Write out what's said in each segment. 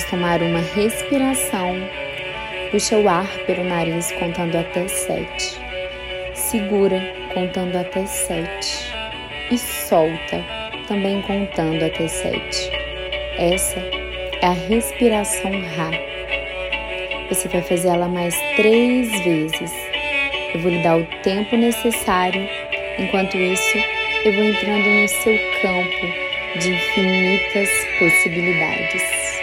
Vamos tomar uma respiração. Puxa o ar pelo nariz contando até sete. Segura contando até sete. E solta também contando até sete. Essa é a respiração Ra. Você vai fazer ela mais três vezes. Eu vou lhe dar o tempo necessário. Enquanto isso, eu vou entrando no seu campo de infinitas possibilidades.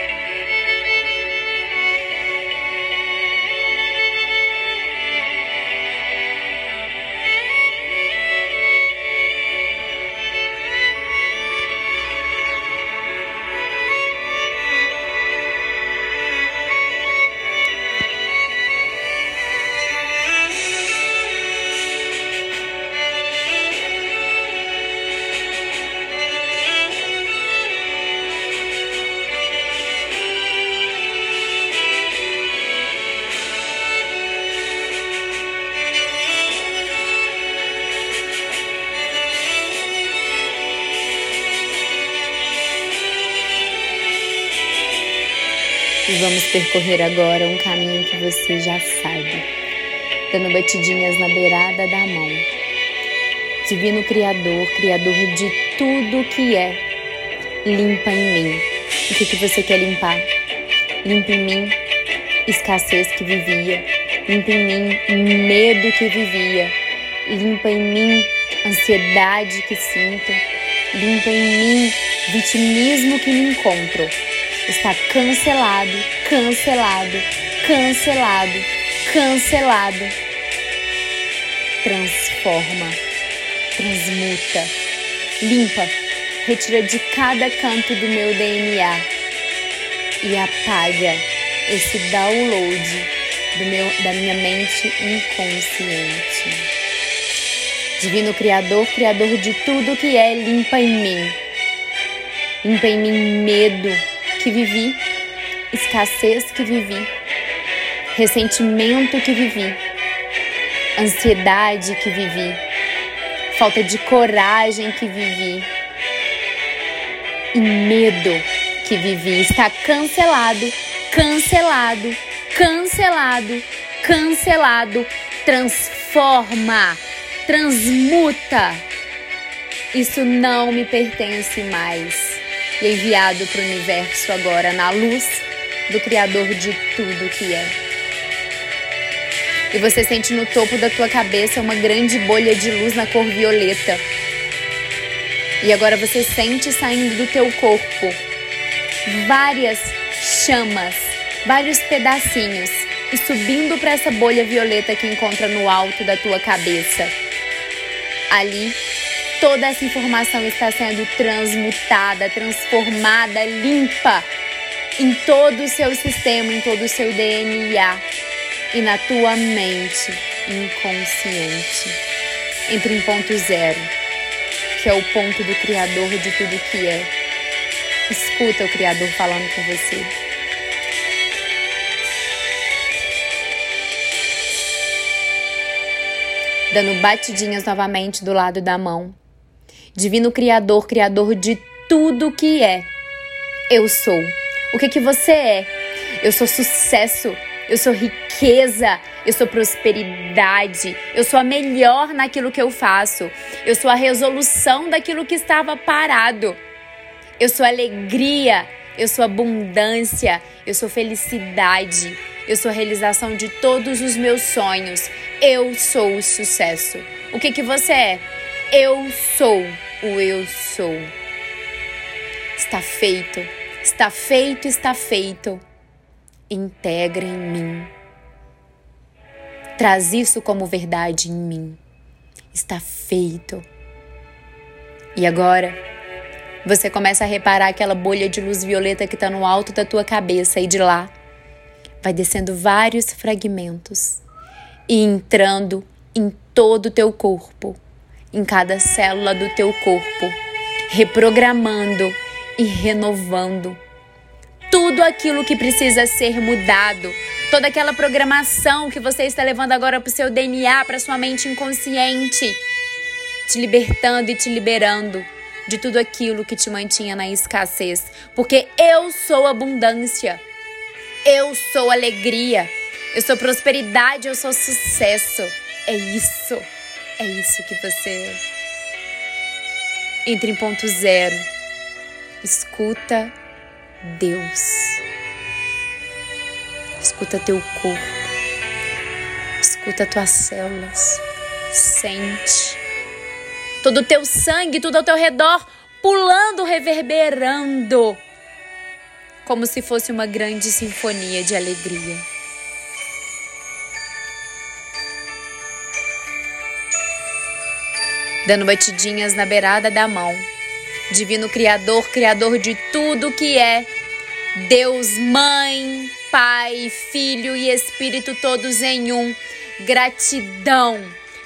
Vamos percorrer agora um caminho que você já sabe, dando batidinhas na beirada da mão. Divino Criador, Criador de tudo que é, limpa em mim. O que, que você quer limpar? Limpa em mim escassez que vivia, limpa em mim medo que vivia, limpa em mim ansiedade que sinto, limpa em mim vitimismo que me encontro está cancelado, cancelado, cancelado, cancelado. Transforma, transmuta, limpa, retira de cada canto do meu DNA e apaga esse download do meu, da minha mente inconsciente. Divino Criador, Criador de tudo que é, limpa em mim. Limpa em mim medo, que vivi, escassez que vivi, ressentimento que vivi, ansiedade que vivi, falta de coragem que vivi e medo que vivi. Está cancelado, cancelado, cancelado, cancelado. Transforma, transmuta. Isso não me pertence mais e enviado para o universo agora na luz do Criador de tudo que é. E você sente no topo da tua cabeça uma grande bolha de luz na cor violeta. E agora você sente saindo do teu corpo várias chamas, vários pedacinhos e subindo para essa bolha violeta que encontra no alto da tua cabeça. Ali Toda essa informação está sendo transmutada, transformada, limpa em todo o seu sistema, em todo o seu DNA e na tua mente inconsciente. Entre em ponto zero, que é o ponto do Criador de tudo que é. Escuta o Criador falando com você. Dando batidinhas novamente do lado da mão Divino Criador, Criador de tudo que é. Eu sou. O que que você é? Eu sou sucesso, eu sou riqueza, eu sou prosperidade, eu sou a melhor naquilo que eu faço, eu sou a resolução daquilo que estava parado, eu sou alegria, eu sou abundância, eu sou felicidade, eu sou a realização de todos os meus sonhos, eu sou o sucesso. O que que você é? Eu sou o eu sou. Está feito, está feito, está feito. Integra em mim. Traz isso como verdade em mim. Está feito. E agora, você começa a reparar aquela bolha de luz violeta que está no alto da tua cabeça e de lá vai descendo vários fragmentos e entrando em todo o teu corpo em cada célula do teu corpo, reprogramando e renovando tudo aquilo que precisa ser mudado, toda aquela programação que você está levando agora para o seu DNA, para sua mente inconsciente, te libertando e te liberando de tudo aquilo que te mantinha na escassez, porque eu sou abundância. Eu sou alegria. Eu sou prosperidade, eu sou sucesso. É isso. É isso que você é. Entre em ponto zero. Escuta Deus. Escuta teu corpo. Escuta tuas células. Sente. Todo o teu sangue, tudo ao teu redor, pulando, reverberando. Como se fosse uma grande sinfonia de alegria. Dando batidinhas na beirada da mão. Divino Criador, Criador de tudo que é. Deus, Mãe, Pai, Filho e Espírito todos em um. Gratidão.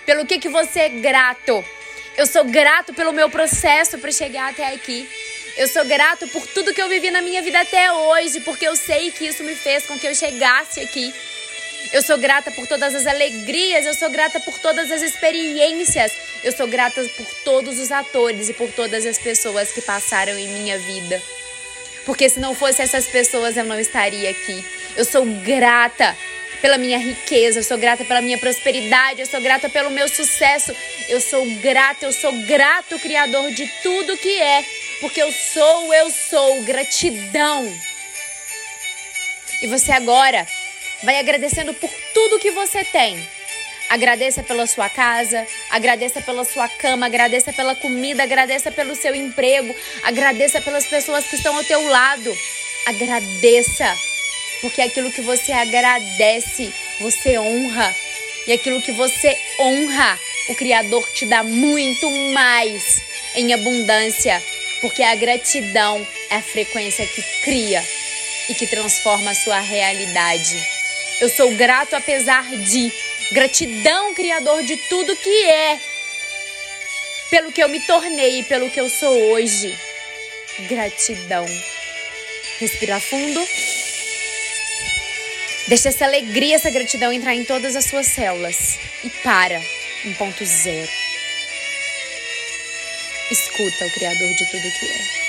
Pelo que, que você é grato? Eu sou grato pelo meu processo para chegar até aqui. Eu sou grato por tudo que eu vivi na minha vida até hoje, porque eu sei que isso me fez com que eu chegasse aqui. Eu sou grata por todas as alegrias, eu sou grata por todas as experiências, eu sou grata por todos os atores e por todas as pessoas que passaram em minha vida. Porque se não fosse essas pessoas, eu não estaria aqui. Eu sou grata pela minha riqueza, eu sou grata pela minha prosperidade, eu sou grata pelo meu sucesso. Eu sou grata, eu sou grato, Criador de tudo que é, porque eu sou, eu sou. Gratidão. E você agora vai agradecendo por tudo que você tem. Agradeça pela sua casa, agradeça pela sua cama, agradeça pela comida, agradeça pelo seu emprego, agradeça pelas pessoas que estão ao teu lado. Agradeça, porque aquilo que você agradece, você honra. E aquilo que você honra, o Criador te dá muito mais em abundância, porque a gratidão é a frequência que cria e que transforma a sua realidade. Eu sou grato apesar de Gratidão, Criador de tudo que é, pelo que eu me tornei e pelo que eu sou hoje. Gratidão. Respira fundo. Deixa essa alegria, essa gratidão entrar em todas as suas células. E para em ponto zero. Escuta o Criador de tudo que é.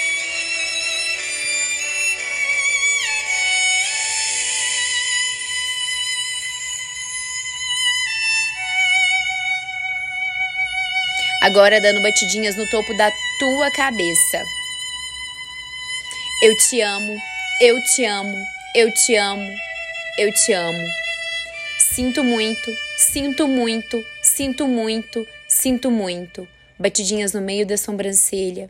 Agora dando batidinhas no topo da tua cabeça. Eu te amo, eu te amo, eu te amo, eu te amo. Sinto muito, sinto muito, sinto muito, sinto muito. Batidinhas no meio da sobrancelha.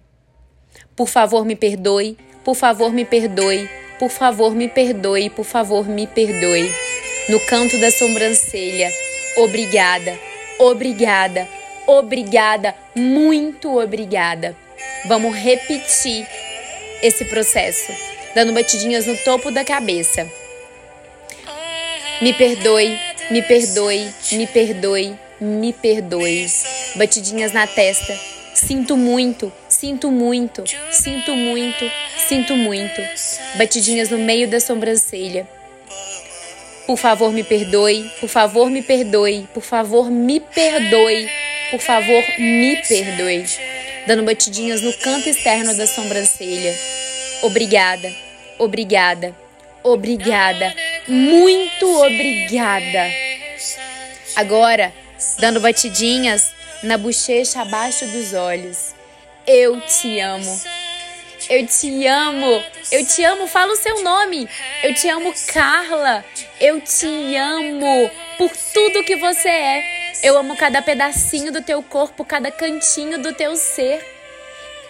Por favor, me perdoe, por favor, me perdoe, por favor, me perdoe, por favor, me perdoe. No canto da sobrancelha. Obrigada, obrigada, obrigada, muito obrigada. Vamos repetir esse processo, dando batidinhas no topo da cabeça. Me perdoe, me perdoe, me perdoe, me perdoe. Batidinhas na testa. Sinto muito, sinto muito, sinto muito, sinto muito. Batidinhas no meio da sobrancelha. Por favor, me perdoe, por favor, me perdoe, por favor, me perdoe. Por favor, me perdoe. Dando batidinhas no canto externo da sobrancelha. Obrigada, obrigada, obrigada, muito obrigada. Agora, dando batidinhas na bochecha abaixo dos olhos. Eu te amo. Eu te amo. Eu te amo. Fala o seu nome. Eu te amo, Carla. Eu te amo por tudo que você é. Eu amo cada pedacinho do teu corpo, cada cantinho do teu ser.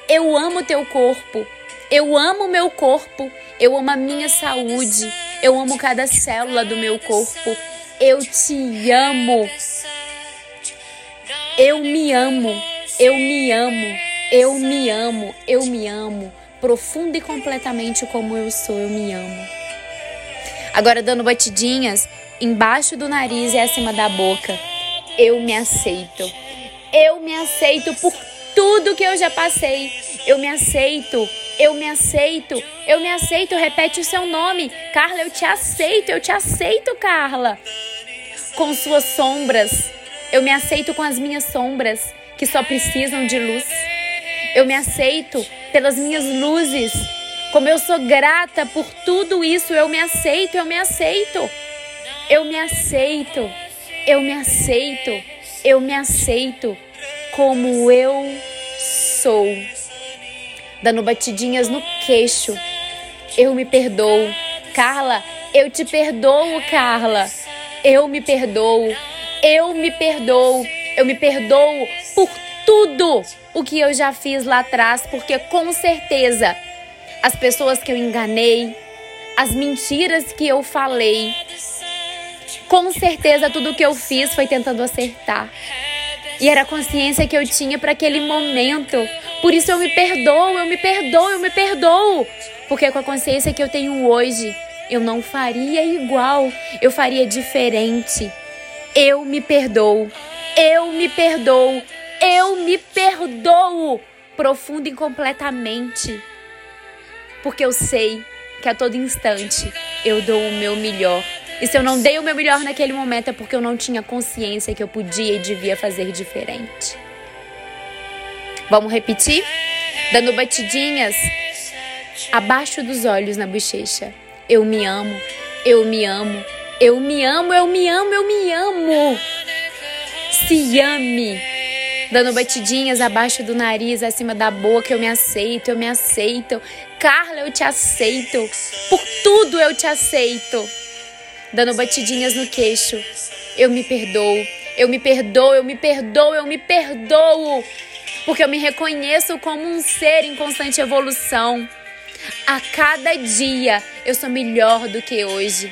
Eu amo teu corpo. Eu amo meu corpo. Eu amo a minha saúde. Eu amo cada célula do meu corpo. Eu te amo. Eu me amo. Eu me amo. Eu me amo. Eu me amo. Profundo e completamente como eu sou, eu me amo. Agora dando batidinhas embaixo do nariz e acima da boca eu me aceito. Eu me aceito por tudo que eu já passei. Eu me aceito. Eu me aceito. Eu me aceito. Repete o seu nome. Carla, eu te aceito. Eu te aceito, Carla. Com suas sombras. Eu me aceito com as minhas sombras, que só precisam de luz. Eu me aceito pelas minhas luzes. Como eu sou grata por tudo isso, eu me aceito, eu me aceito. Eu me aceito. Eu me aceito. Eu me aceito como eu sou. Dando batidinhas no queixo. Eu me perdoo. Carla, eu te perdoo, Carla. Eu me perdoo. Eu me perdoo. Eu me perdoo por tudo o que eu já fiz lá atrás, porque com certeza as pessoas que eu enganei, as mentiras que eu falei, com certeza tudo que eu fiz foi tentando acertar. E era a consciência que eu tinha para aquele momento. Por isso eu me perdoo, eu me perdoo, eu me perdoo. Porque com a consciência que eu tenho hoje, eu não faria igual, eu faria diferente. Eu me perdoo, eu me perdoo, eu me perdoo profundo e completamente. Porque eu sei que a todo instante eu dou o meu melhor. E se eu não dei o meu melhor naquele momento é porque eu não tinha consciência que eu podia e devia fazer diferente. Vamos repetir? Dando batidinhas abaixo dos olhos na bochecha. Eu me amo, eu me amo, eu me amo, eu me amo, eu me amo. Se ame. Dando batidinhas abaixo do nariz, acima da boca, eu me aceito, eu me aceito. Carla, eu te aceito. Por tudo eu te aceito. Dando batidinhas no queixo. Eu me perdoo. Eu me perdoo, eu me perdoo, eu me perdoo. Porque eu me reconheço como um ser em constante evolução. A cada dia eu sou melhor do que hoje.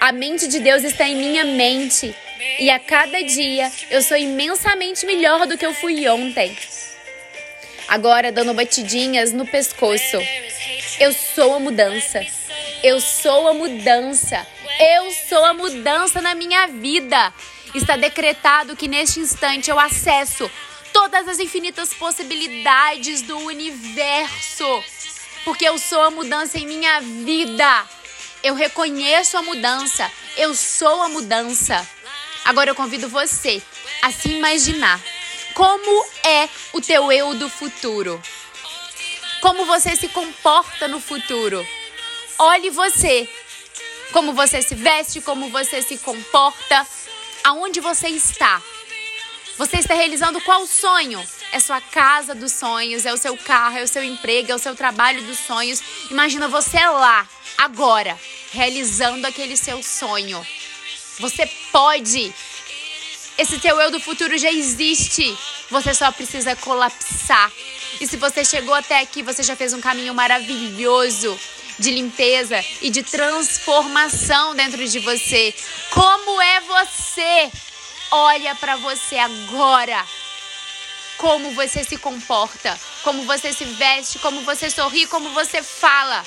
A mente de Deus está em minha mente. E a cada dia eu sou imensamente melhor do que eu fui ontem. Agora, dando batidinhas no pescoço. Eu sou a mudança. Eu sou a mudança. Eu sou a mudança na minha vida. Está decretado que neste instante eu acesso todas as infinitas possibilidades do universo porque eu sou a mudança em minha vida. Eu reconheço a mudança, eu sou a mudança. Agora eu convido você a se imaginar como é o teu eu do futuro. Como você se comporta no futuro. Olhe você. Como você se veste, como você se comporta, aonde você está. Você está realizando qual sonho? É sua casa dos sonhos, é o seu carro, é o seu emprego, é o seu trabalho dos sonhos. Imagina você lá, agora, realizando aquele seu sonho. Você pode. Esse teu eu do futuro já existe. Você só precisa colapsar. E se você chegou até aqui, você já fez um caminho maravilhoso de limpeza e de transformação dentro de você. Como é você? Olha para você agora como você se comporta, como você se veste, como você sorri, como você fala.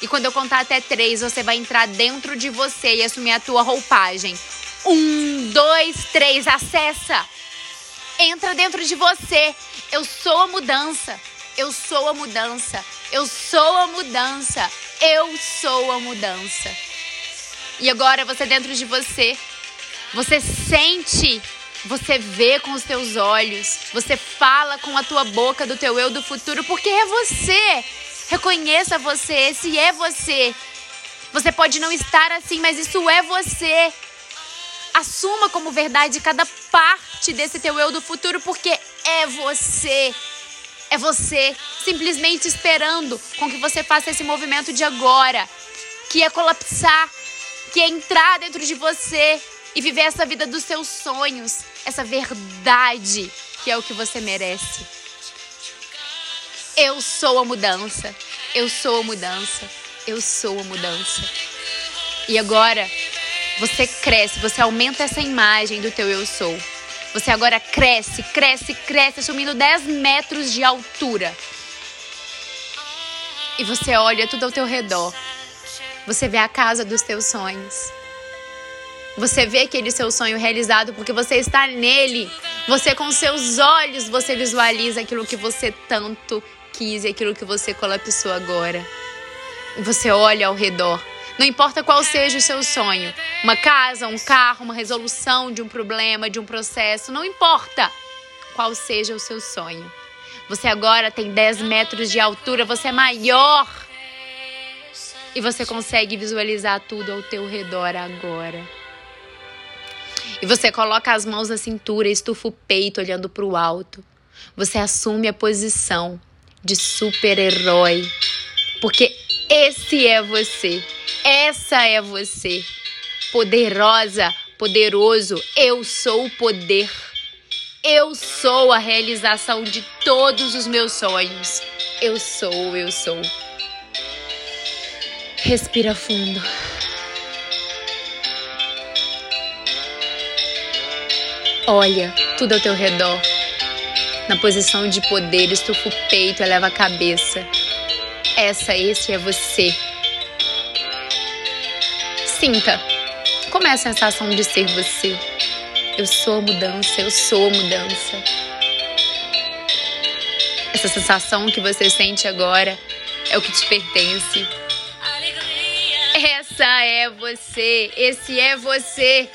E quando eu contar até três, você vai entrar dentro de você e assumir a tua roupagem. Um, dois, três, acessa. Entra dentro de você. Eu sou a mudança. Eu sou a mudança. Eu sou a mudança. Eu sou a mudança. E agora você dentro de você, você sente você vê com os teus olhos, você fala com a tua boca do teu eu do futuro, porque é você. Reconheça você, esse é você. Você pode não estar assim, mas isso é você. Assuma como verdade cada parte desse teu eu do futuro, porque é você. É você simplesmente esperando com que você faça esse movimento de agora, que é colapsar, que é entrar dentro de você e viver essa vida dos seus sonhos, essa verdade que é o que você merece. Eu sou a mudança. Eu sou a mudança. Eu sou a mudança. E agora você cresce, você aumenta essa imagem do teu eu sou. Você agora cresce, cresce, cresce, assumindo 10 metros de altura. E você olha tudo ao teu redor. Você vê a casa dos teus sonhos. Você vê aquele seu sonho realizado porque você está nele. Você com seus olhos você visualiza aquilo que você tanto quis e aquilo que você colapsou agora. Você olha ao redor. Não importa qual seja o seu sonho, uma casa, um carro, uma resolução de um problema, de um processo, não importa qual seja o seu sonho. Você agora tem 10 metros de altura, você é maior. E você consegue visualizar tudo ao teu redor agora. E você coloca as mãos na cintura, estufa o peito olhando para o alto. Você assume a posição de super-herói. Porque esse é você. Essa é você. Poderosa, poderoso. Eu sou o poder. Eu sou a realização de todos os meus sonhos. Eu sou, eu sou. Respira fundo. Olha tudo ao teu redor. Na posição de poder, estufa o peito, eleva a cabeça. Essa, esse é você. Sinta. Como é a sensação de ser você? Eu sou mudança, eu sou mudança. Essa sensação que você sente agora é o que te pertence. Essa é você, esse é você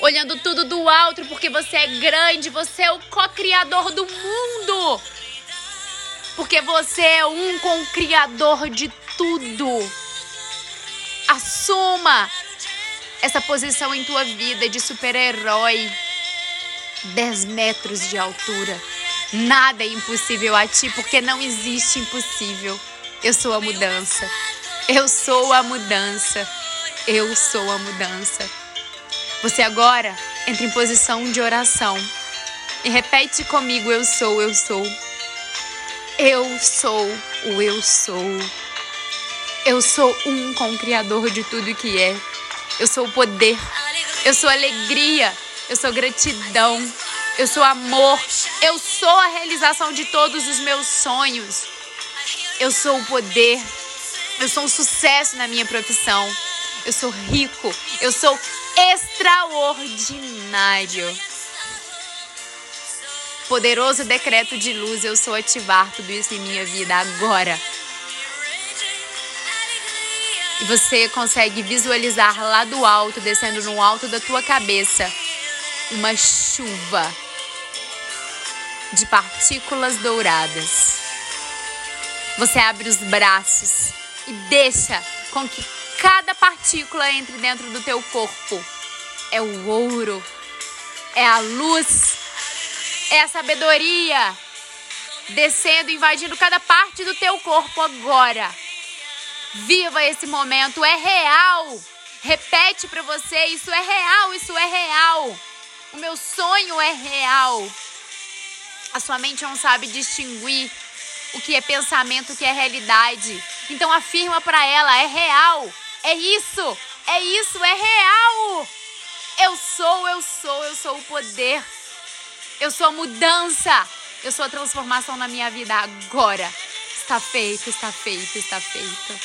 olhando tudo do alto, porque você é grande, você é o co-criador do mundo. Porque você é um com o criador de tudo. Assuma essa posição em tua vida de super-herói. 10 metros de altura. Nada é impossível a ti, porque não existe impossível. Eu sou a mudança. Eu sou a mudança. Eu sou a mudança. Você agora entra em posição de oração e repete comigo: Eu sou, eu sou. Eu sou o eu sou. Eu sou um com o Criador de tudo que é. Eu sou o poder. Eu sou alegria. Eu sou gratidão. Eu sou amor. Eu sou a realização de todos os meus sonhos. Eu sou o poder. Eu sou um sucesso na minha profissão. Eu sou rico. Eu sou extraordinário. Poderoso decreto de luz, eu sou ativar tudo isso em minha vida agora. E você consegue visualizar lá do alto, descendo no alto da tua cabeça, uma chuva de partículas douradas. Você abre os braços e deixa com que cada partícula entre dentro do teu corpo. É o ouro, é a luz, é a sabedoria descendo, invadindo cada parte do teu corpo agora. Viva esse momento, é real. Repete para você, isso é real, isso é real. O meu sonho é real. A sua mente não sabe distinguir o que é pensamento, o que é realidade. Então afirma para ela, é real. É isso, é isso, é real. Eu sou, eu sou, eu sou o poder. Eu sou a mudança. Eu sou a transformação na minha vida agora. Está feito, está feito, está feito.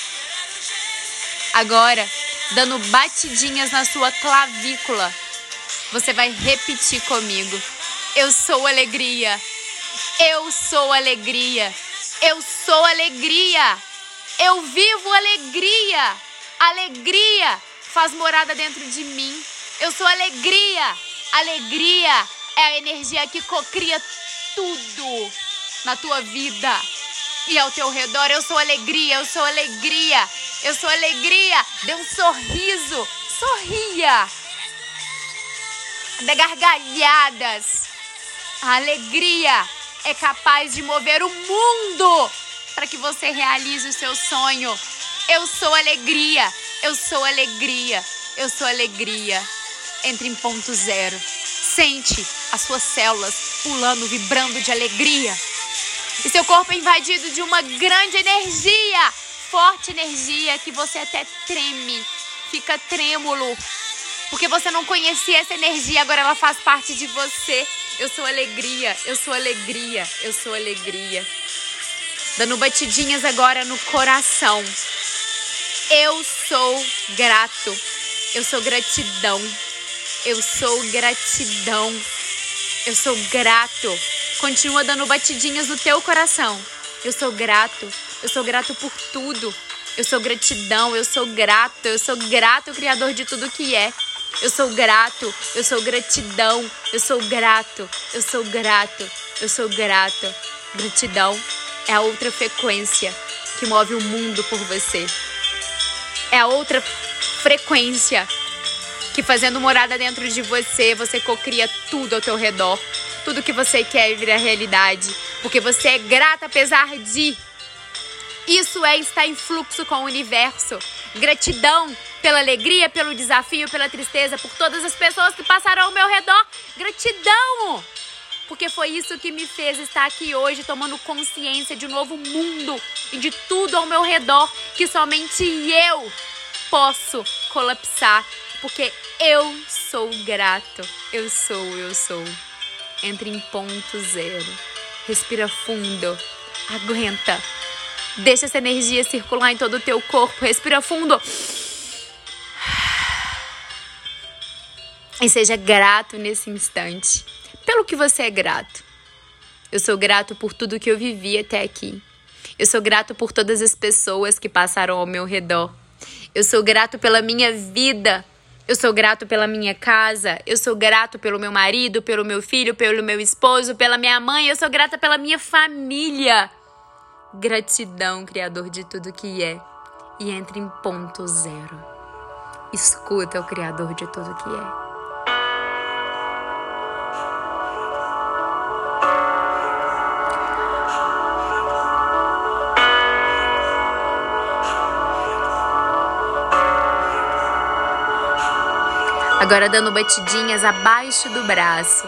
Agora, dando batidinhas na sua clavícula, você vai repetir comigo. Eu sou alegria. Eu sou alegria. Eu sou alegria. Eu vivo alegria. Alegria faz morada dentro de mim. Eu sou alegria. Alegria é a energia que cocria tudo na tua vida e ao teu redor. Eu sou alegria, eu sou alegria, eu sou alegria. Dê um sorriso, sorria. Dê gargalhadas. A alegria é capaz de mover o mundo para que você realize o seu sonho. Eu sou alegria, eu sou alegria, eu sou alegria. Entre em ponto zero. Sente as suas células pulando, vibrando de alegria. E seu corpo é invadido de uma grande energia, forte energia que você até treme, fica trêmulo. Porque você não conhecia essa energia, agora ela faz parte de você. Eu sou alegria, eu sou alegria, eu sou alegria. Dando batidinhas agora no coração. Eu sou grato. Eu sou gratidão. Eu sou gratidão. Eu sou grato. Continua dando batidinhas no teu coração. Eu sou grato. Eu sou grato por tudo. Eu sou gratidão. Eu sou grato. Eu sou grato, Criador de tudo que é. Eu sou grato. Eu sou gratidão. Eu sou grato. Eu sou grato. Eu sou grato. Gratidão é a outra frequência que move o mundo por você. É a outra frequência que fazendo morada dentro de você, você cocria tudo ao teu redor. Tudo que você quer vir a realidade. Porque você é grata apesar de. Isso é estar em fluxo com o universo. Gratidão pela alegria, pelo desafio, pela tristeza, por todas as pessoas que passaram ao meu redor. Gratidão! Porque foi isso que me fez estar aqui hoje, tomando consciência de um novo mundo e de tudo ao meu redor que somente eu posso colapsar. Porque eu sou grato. Eu sou, eu sou. Entre em ponto zero. Respira fundo. Aguenta. Deixa essa energia circular em todo o teu corpo. Respira fundo. E seja grato nesse instante. Pelo que você é grato. Eu sou grato por tudo que eu vivi até aqui. Eu sou grato por todas as pessoas que passaram ao meu redor. Eu sou grato pela minha vida. Eu sou grato pela minha casa. Eu sou grato pelo meu marido, pelo meu filho, pelo meu esposo, pela minha mãe. Eu sou grata pela minha família. Gratidão, Criador de tudo que é. E entre em ponto zero. Escuta o Criador de tudo que é. Agora dando batidinhas abaixo do braço.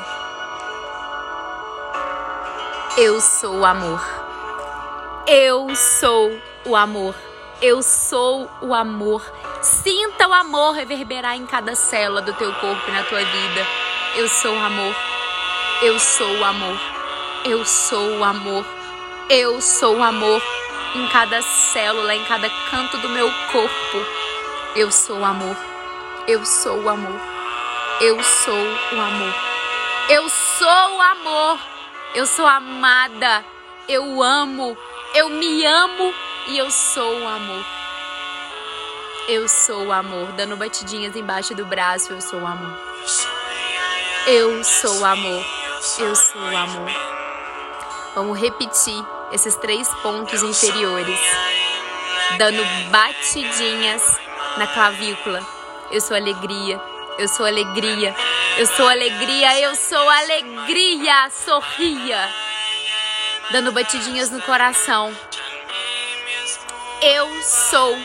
Eu sou o amor. Eu sou o amor. Eu sou o amor. Sinta o amor reverberar em cada célula do teu corpo e na tua vida. Eu sou o amor. Eu sou o amor. Eu sou o amor. Eu sou o amor em cada célula, em cada canto do meu corpo. Eu sou o amor. Eu sou o amor. Eu sou o amor. Eu sou o amor. Eu sou amada. Eu amo. Eu me amo e eu sou o amor. Eu sou o amor. Dando batidinhas embaixo do braço, eu sou o amor. Eu sou o amor. Eu sou o amor. Vamos repetir esses três pontos inferiores. Dando batidinhas na clavícula. Eu sou alegria. Eu sou alegria. Eu sou alegria. Eu sou alegria. Sorria dando batidinhas no coração. Eu sou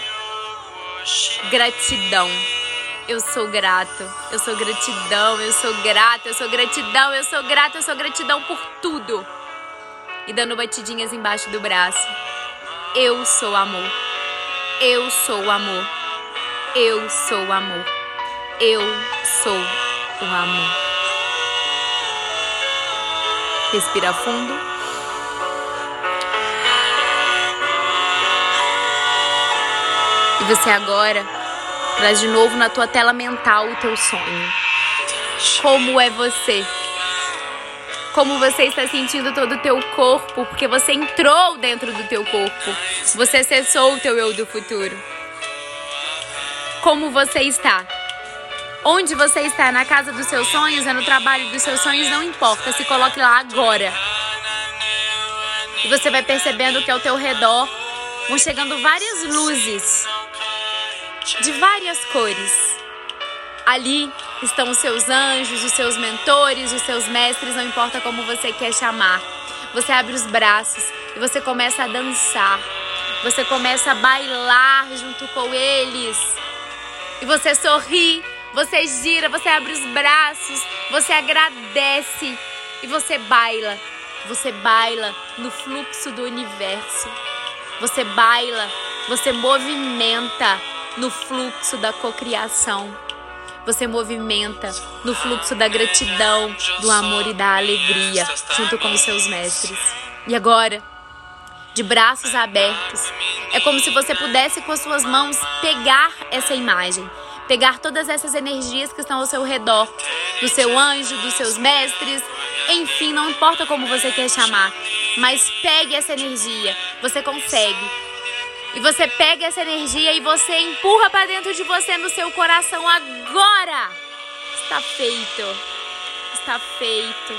gratidão. Eu sou grato. Eu sou gratidão. Eu sou grata. Eu sou gratidão. Eu sou grata. Eu sou gratidão por tudo. E dando batidinhas embaixo do braço. Eu sou amor. Eu sou amor. Eu sou amor. Eu sou o amor. Respira fundo. E você agora traz de novo na tua tela mental o teu sonho. Como é você? Como você está sentindo todo o teu corpo, porque você entrou dentro do teu corpo. Você acessou o teu eu do futuro. Como você está? Onde você está? Na casa dos seus sonhos? É no trabalho dos seus sonhos? Não importa. Se coloque lá agora. E você vai percebendo que ao teu redor vão chegando várias luzes de várias cores. Ali estão os seus anjos, os seus mentores, os seus mestres, não importa como você quer chamar. Você abre os braços e você começa a dançar. Você começa a bailar junto com eles. E você sorri, você gira, você abre os braços, você agradece e você baila. Você baila no fluxo do universo. Você baila, você movimenta no fluxo da cocriação. Você movimenta no fluxo da gratidão, do amor e da alegria, junto com os seus mestres. E agora, de braços abertos, é como se você pudesse com as suas mãos pegar essa imagem, pegar todas essas energias que estão ao seu redor, do seu anjo, dos seus mestres, enfim, não importa como você quer chamar, mas pegue essa energia, você consegue. E você pega essa energia e você empurra para dentro de você no seu coração agora. Está feito. Está feito.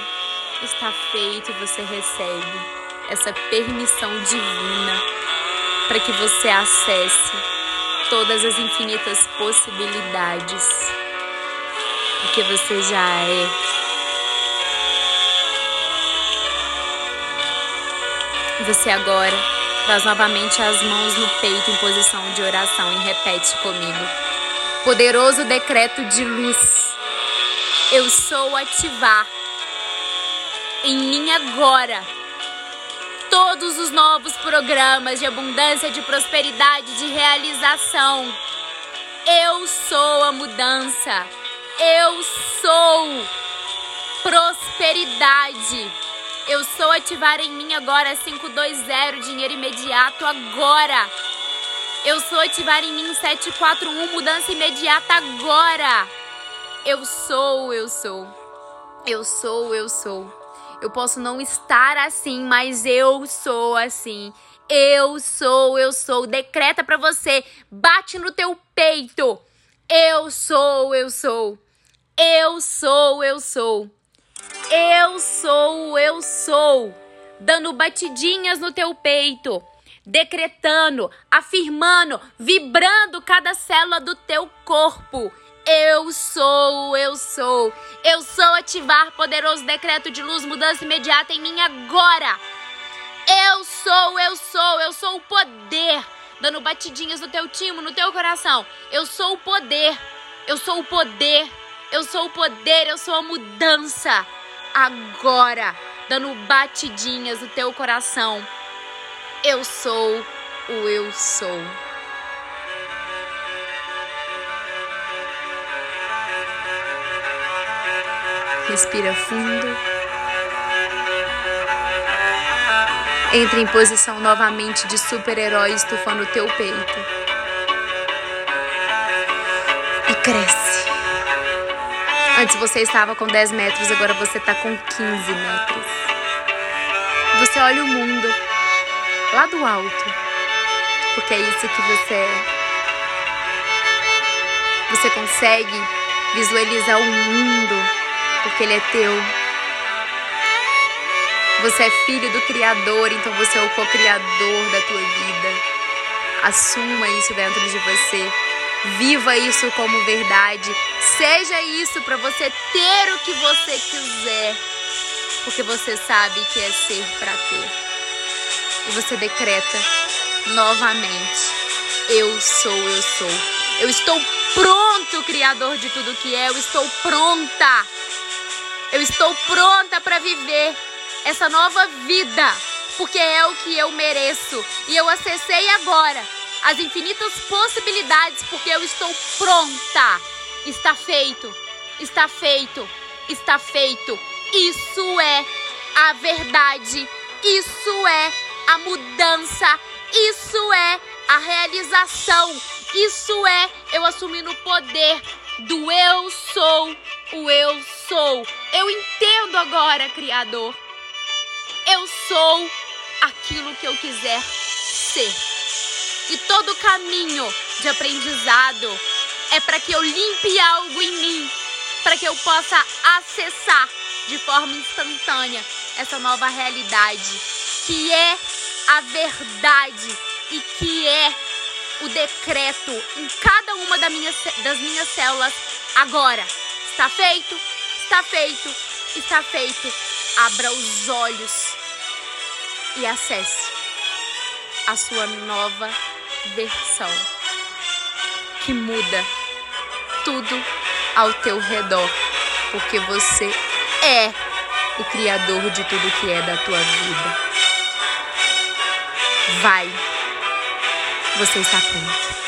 Está feito e você recebe. essa permissão divina para que você acesse todas as infinitas possibilidades, porque você já é. Você agora traz novamente as mãos no peito em posição de oração e repete comigo. Poderoso decreto de luz. Eu sou ativar em mim agora todos os novos programas de abundância, de prosperidade, de realização. Eu sou a mudança. Eu sou prosperidade. Eu sou ativar em mim agora 520 dinheiro imediato agora. Eu sou ativar em mim 741 mudança imediata agora. Eu sou, eu sou. Eu sou, eu sou. Eu posso não estar assim, mas eu sou assim. Eu sou, eu sou. Decreta para você, bate no teu peito. Eu sou, eu sou. Eu sou, eu sou. Eu sou, eu sou. Dando batidinhas no teu peito, decretando, afirmando, vibrando cada célula do teu corpo. Eu sou, eu sou. Eu sou ativar poderoso decreto de luz, mudança imediata em mim agora. Eu sou, eu sou, eu sou o poder. Dando batidinhas no teu timo, no teu coração. Eu sou o poder. Eu sou o poder. Eu sou o poder, eu sou a mudança. Agora, dando batidinhas no teu coração. Eu sou o eu sou. Respira fundo. Entre em posição novamente de super-herói estufando o teu peito. E cresce. Antes você estava com 10 metros, agora você está com 15 metros. Você olha o mundo lá do alto, porque é isso que você é. Você consegue visualizar o mundo porque Ele é teu. Você é filho do Criador, então você é o co-criador da tua vida. Assuma isso dentro de você. Viva isso como verdade. Seja isso para você ter o que você quiser. Porque você sabe que é ser para ter. E você decreta novamente: Eu sou, eu sou. Eu estou pronto, Criador de tudo que é. Eu estou pronta eu estou pronta para viver essa nova vida, porque é o que eu mereço. E eu acessei agora as infinitas possibilidades, porque eu estou pronta. Está feito, está feito, está feito. Isso é a verdade, isso é a mudança, isso é a realização, isso é eu assumindo o poder do eu sou o eu sou. Eu entendo agora, Criador. Eu sou aquilo que eu quiser ser. E todo caminho de aprendizado é para que eu limpe algo em mim, para que eu possa acessar de forma instantânea essa nova realidade, que é a verdade e que é o decreto em cada uma das minhas, das minhas células agora. Está feito? Está feito? Está feito. Abra os olhos e acesse a sua nova versão que muda tudo ao teu redor, porque você é o criador de tudo que é da tua vida. Vai. Você está pronto.